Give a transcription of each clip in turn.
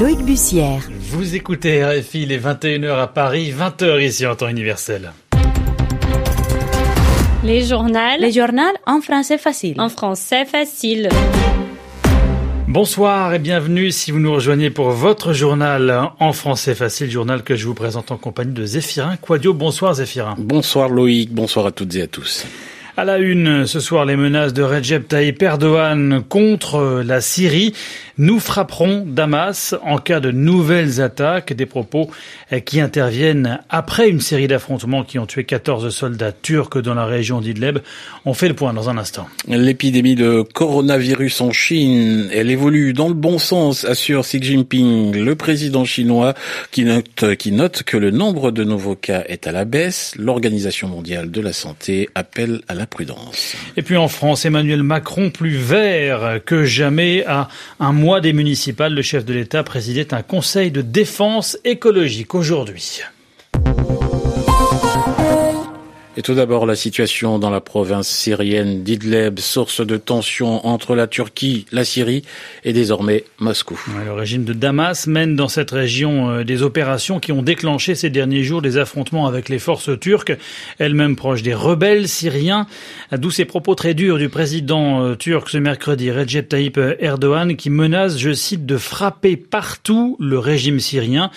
Loïc Bussière. Vous écoutez RFI, les 21h à Paris, 20h ici en temps universel. Les journaux. Les journaux en français facile. En français facile. Bonsoir et bienvenue si vous nous rejoignez pour votre journal en français facile, journal que je vous présente en compagnie de Zéphirin Quadio. Bonsoir Zéphirin. Bonsoir Loïc, bonsoir à toutes et à tous. À la une, ce soir, les menaces de Recep Tayyip Erdogan contre la Syrie. Nous frapperons Damas en cas de nouvelles attaques, des propos qui interviennent après une série d'affrontements qui ont tué 14 soldats turcs dans la région d'Idleb. On fait le point dans un instant. L'épidémie de coronavirus en Chine, elle évolue dans le bon sens, assure Xi Jinping, le président chinois, qui note, qui note que le nombre de nouveaux cas est à la baisse. L'Organisation mondiale de la santé appelle à la prudence. Et puis en France, Emmanuel Macron, plus vert que jamais, à un mois des municipales, le chef de l'État présidait un conseil de défense écologique aujourd'hui. Tout d'abord, la situation dans la province syrienne d'Idleb, source de tensions entre la Turquie, la Syrie et désormais Moscou. Le régime de Damas mène dans cette région des opérations qui ont déclenché ces derniers jours des affrontements avec les forces turques, elles-mêmes proches des rebelles syriens, d'où ces propos très durs du président turc ce mercredi, Recep Tayyip Erdogan, qui menace, je cite, de frapper partout le régime syrien.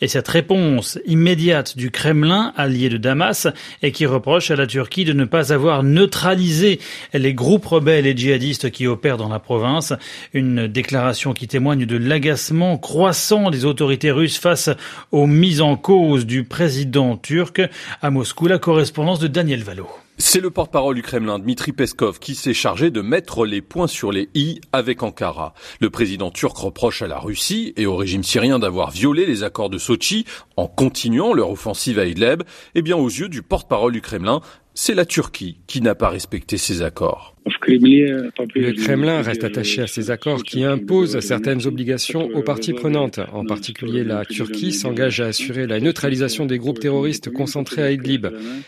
Et cette réponse immédiate du Kremlin, allié de Damas, et qui reproche à la Turquie de ne pas avoir neutralisé les groupes rebelles et djihadistes qui opèrent dans la province, une déclaration qui témoigne de l'agacement croissant des autorités russes face aux mises en cause du président turc. À Moscou, la correspondance de Daniel Valo. C'est le porte-parole du Kremlin, Dmitri Peskov, qui s'est chargé de mettre les points sur les i avec Ankara. Le président turc reproche à la Russie et au régime syrien d'avoir violé les accords de Sochi en continuant leur offensive à Idleb. Eh bien, aux yeux du porte-parole du Kremlin, c'est la Turquie qui n'a pas respecté ces accords. Le Kremlin reste attaché à ces accords qui imposent certaines obligations aux parties prenantes. En particulier, la Turquie s'engage à assurer la neutralisation des groupes terroristes concentrés à Idlib.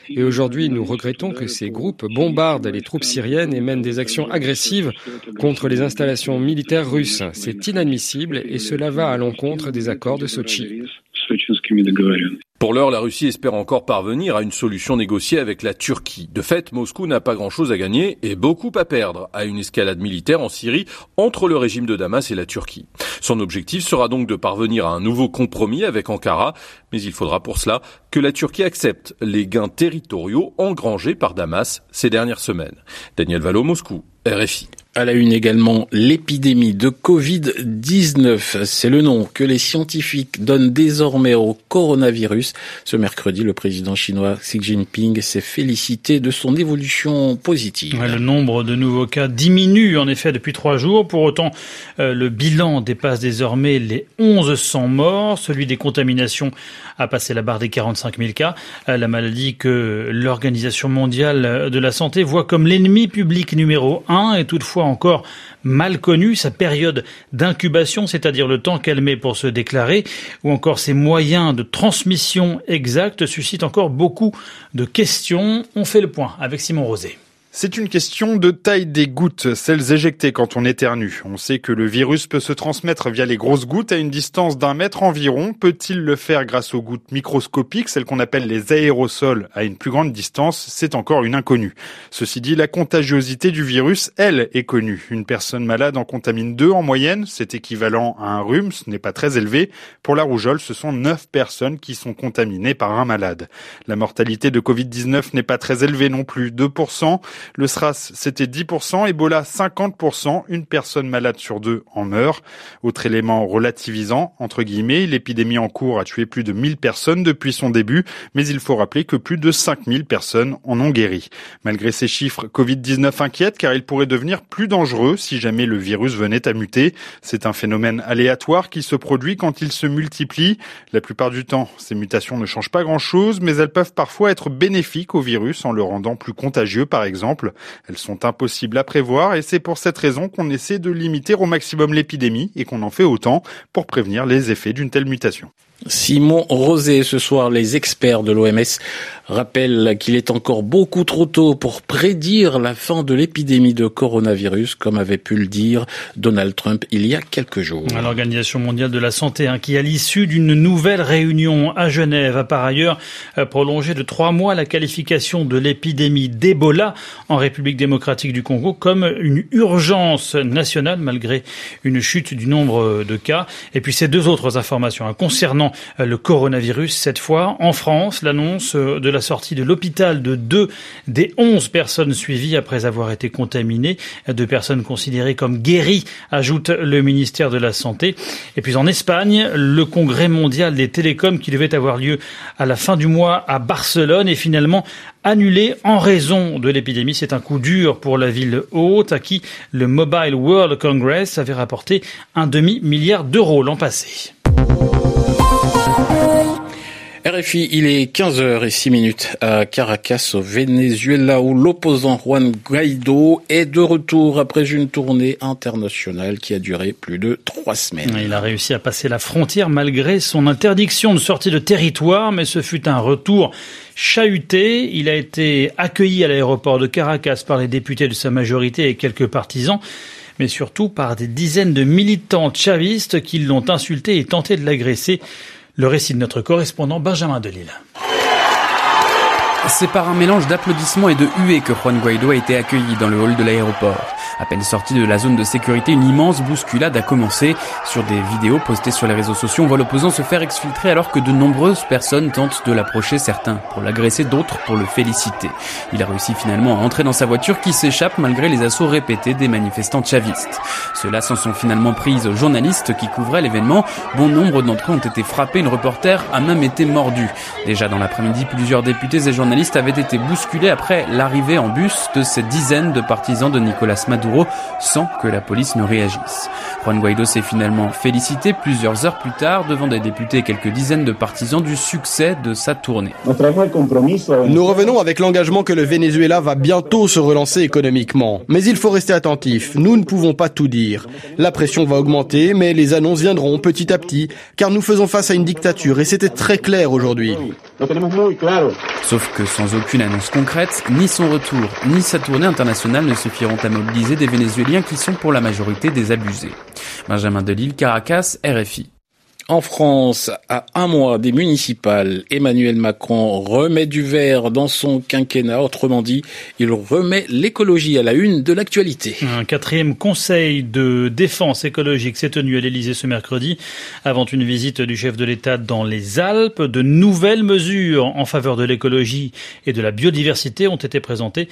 Et aujourd'hui, nous regrettons que ces groupes bombardent les troupes syriennes et mènent des actions agressives contre les installations militaires russes. C'est inadmissible et cela va à l'encontre des accords de Sochi. Pour l'heure, la Russie espère encore parvenir à une solution négociée avec la Turquie. De fait, Moscou n'a pas grand-chose à gagner et beaucoup à perdre à une escalade militaire en Syrie entre le régime de Damas et la Turquie. Son objectif sera donc de parvenir à un nouveau compromis avec Ankara, mais il faudra pour cela que la Turquie accepte les gains territoriaux engrangés par Damas ces dernières semaines. Daniel Valo, Moscou, RFI. À la une également, l'épidémie de Covid-19. C'est le nom que les scientifiques donnent désormais au coronavirus. Ce mercredi, le président chinois Xi Jinping s'est félicité de son évolution positive. Le nombre de nouveaux cas diminue en effet depuis trois jours. Pour autant, euh, le bilan dépasse désormais les 1100 morts. Celui des contaminations a passé la barre des 45 000 cas. Euh, la maladie que l'Organisation mondiale de la santé voit comme l'ennemi public numéro un est toutefois encore mal connue, sa période d'incubation, c'est-à-dire le temps qu'elle met pour se déclarer, ou encore ses moyens de transmission exacts, suscitent encore beaucoup de questions. On fait le point avec Simon Rosé. C'est une question de taille des gouttes, celles éjectées quand on éternue. On sait que le virus peut se transmettre via les grosses gouttes à une distance d'un mètre environ. Peut-il le faire grâce aux gouttes microscopiques, celles qu'on appelle les aérosols, à une plus grande distance? C'est encore une inconnue. Ceci dit, la contagiosité du virus, elle, est connue. Une personne malade en contamine deux en moyenne. C'est équivalent à un rhume, ce n'est pas très élevé. Pour la rougeole, ce sont neuf personnes qui sont contaminées par un malade. La mortalité de Covid-19 n'est pas très élevée non plus, 2%. Le SRAS, c'était 10%, Ebola 50%, une personne malade sur deux en meurt. Autre élément relativisant, entre guillemets, l'épidémie en cours a tué plus de 1000 personnes depuis son début, mais il faut rappeler que plus de 5000 personnes en ont guéri. Malgré ces chiffres, Covid-19 inquiète car il pourrait devenir plus dangereux si jamais le virus venait à muter. C'est un phénomène aléatoire qui se produit quand il se multiplie. La plupart du temps, ces mutations ne changent pas grand-chose, mais elles peuvent parfois être bénéfiques au virus en le rendant plus contagieux par exemple. Elles sont impossibles à prévoir et c'est pour cette raison qu'on essaie de limiter au maximum l'épidémie et qu'on en fait autant pour prévenir les effets d'une telle mutation. Simon Rosé, ce soir, les experts de l'OMS rappellent qu'il est encore beaucoup trop tôt pour prédire la fin de l'épidémie de coronavirus, comme avait pu le dire Donald Trump il y a quelques jours. L'Organisation mondiale de la santé, hein, qui à l'issue d'une nouvelle réunion à Genève, a par ailleurs euh, prolongé de trois mois la qualification de l'épidémie d'Ebola en République démocratique du Congo comme une urgence nationale, malgré une chute du nombre de cas. Et puis ces deux autres informations hein, concernant euh, le coronavirus cette fois. En France, l'annonce euh, de la sortie de l'hôpital de deux des onze personnes suivies après avoir été contaminées, deux personnes considérées comme guéries, ajoute le ministère de la Santé. Et puis en Espagne, le congrès mondial des télécoms qui devait avoir lieu à la fin du mois à Barcelone est finalement annulé en raison de l'épidémie. C'est un coup dur pour la ville haute à qui le Mobile World Congress avait rapporté un demi-milliard d'euros l'an passé. Il est 15h06 minutes à Caracas, au Venezuela, où l'opposant Juan Guaido est de retour après une tournée internationale qui a duré plus de trois semaines. Il a réussi à passer la frontière malgré son interdiction de sortie de territoire, mais ce fut un retour chahuté. Il a été accueilli à l'aéroport de Caracas par les députés de sa majorité et quelques partisans mais surtout par des dizaines de militants chavistes qui l'ont insulté et tenté de l'agresser. Le récit de notre correspondant Benjamin Delille. C'est par un mélange d'applaudissements et de huées que Juan Guaido a été accueilli dans le hall de l'aéroport. À peine sorti de la zone de sécurité, une immense bousculade a commencé. Sur des vidéos postées sur les réseaux sociaux, on voit l'opposant se faire exfiltrer alors que de nombreuses personnes tentent de l'approcher, certains pour l'agresser, d'autres pour le féliciter. Il a réussi finalement à entrer dans sa voiture qui s'échappe malgré les assauts répétés des manifestants chavistes. Ceux-là s'en sont finalement prises aux journalistes qui couvraient l'événement. Bon nombre d'entre eux ont été frappés, une reporter a même été mordue. Déjà dans l'après-midi, plusieurs députés et journalistes avaient été bousculés après l'arrivée en bus de ces dizaines de partisans de Nicolas Maduro sans que la police ne réagisse. Juan Guaido s'est finalement félicité plusieurs heures plus tard devant des députés et quelques dizaines de partisans du succès de sa tournée. Nous revenons avec l'engagement que le Venezuela va bientôt se relancer économiquement. Mais il faut rester attentif. Nous ne pouvons pas tout dire. La pression va augmenter, mais les annonces viendront petit à petit, car nous faisons face à une dictature et c'était très clair aujourd'hui. Sauf que sans aucune annonce concrète, ni son retour, ni sa tournée internationale ne suffiront à mobiliser des Vénézuéliens qui sont pour la majorité des abusés. Benjamin Delille, Caracas, RFI. En France, à un mois des municipales, Emmanuel Macron remet du vert dans son quinquennat. Autrement dit, il remet l'écologie à la une de l'actualité. Un quatrième conseil de défense écologique s'est tenu à l'Elysée ce mercredi avant une visite du chef de l'État dans les Alpes. De nouvelles mesures en faveur de l'écologie et de la biodiversité ont été présentées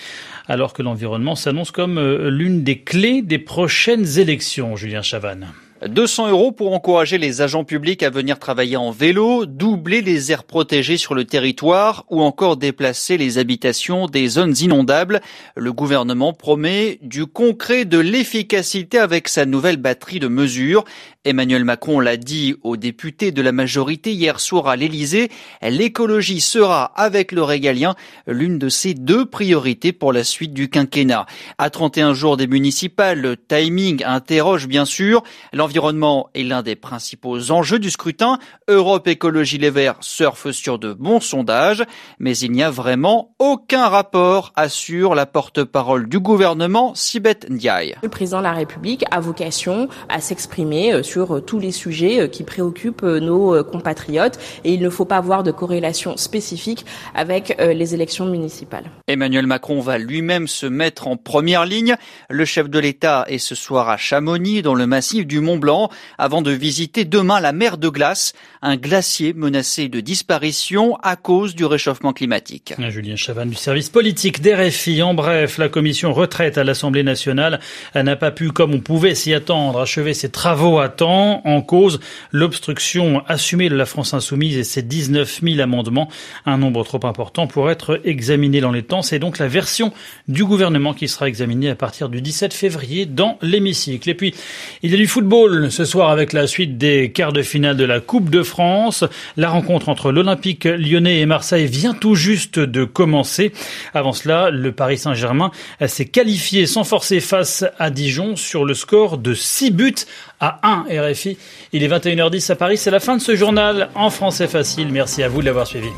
alors que l'environnement s'annonce comme euh, l'une des clés des prochaines élections. Julien Chavannes. 200 euros pour encourager les agents publics à venir travailler en vélo, doubler les aires protégées sur le territoire ou encore déplacer les habitations des zones inondables. Le gouvernement promet du concret, de l'efficacité avec sa nouvelle batterie de mesures. Emmanuel Macron l'a dit aux députés de la majorité hier soir à l'Elysée, l'écologie sera, avec le régalien, l'une de ses deux priorités pour la suite du quinquennat. À 31 jours des municipales, le timing interroge bien sûr. L'environnement est l'un des principaux enjeux du scrutin. Europe Écologie Les Verts surfe sur de bons sondages, mais il n'y a vraiment aucun rapport, assure la porte-parole du gouvernement, Sibeth Ndiaye. Le président de la République a vocation à s'exprimer euh, sur euh, tous les sujets euh, qui préoccupent nos compatriotes et il ne faut pas avoir de corrélation spécifique avec les élections municipales. Emmanuel Macron va lui-même se mettre en première ligne. Le chef de l'État est ce soir à Chamonix, dans le massif du Mont Blanc, avant de visiter demain la mer de glace, un glacier menacé de disparition à cause du réchauffement climatique. Julien Chavanne du service politique d'RFI. En bref, la commission retraite à l'Assemblée nationale n'a pas pu, comme on pouvait s'y attendre, achever ses travaux à temps. En cause, l'obstruction assumée de la France insoumise et ses 19 000 amendements, un nombre trop important pour être examiné dans les temps. C'est donc la version du gouvernement qui sera examinée à partir du 17 février dans l'hémicycle. Et puis, il y a du football ce soir avec la suite des quarts de finale de la Coupe de France. La rencontre entre l'Olympique lyonnais et Marseille vient tout juste de commencer. Avant cela, le Paris Saint-Germain s'est qualifié sans forcer face à Dijon sur le score de 6 buts à 1 RFI. Il est 21h10 à Paris. C'est la fin de ce journal en français facile. Merci à vous de l'avoir suivi.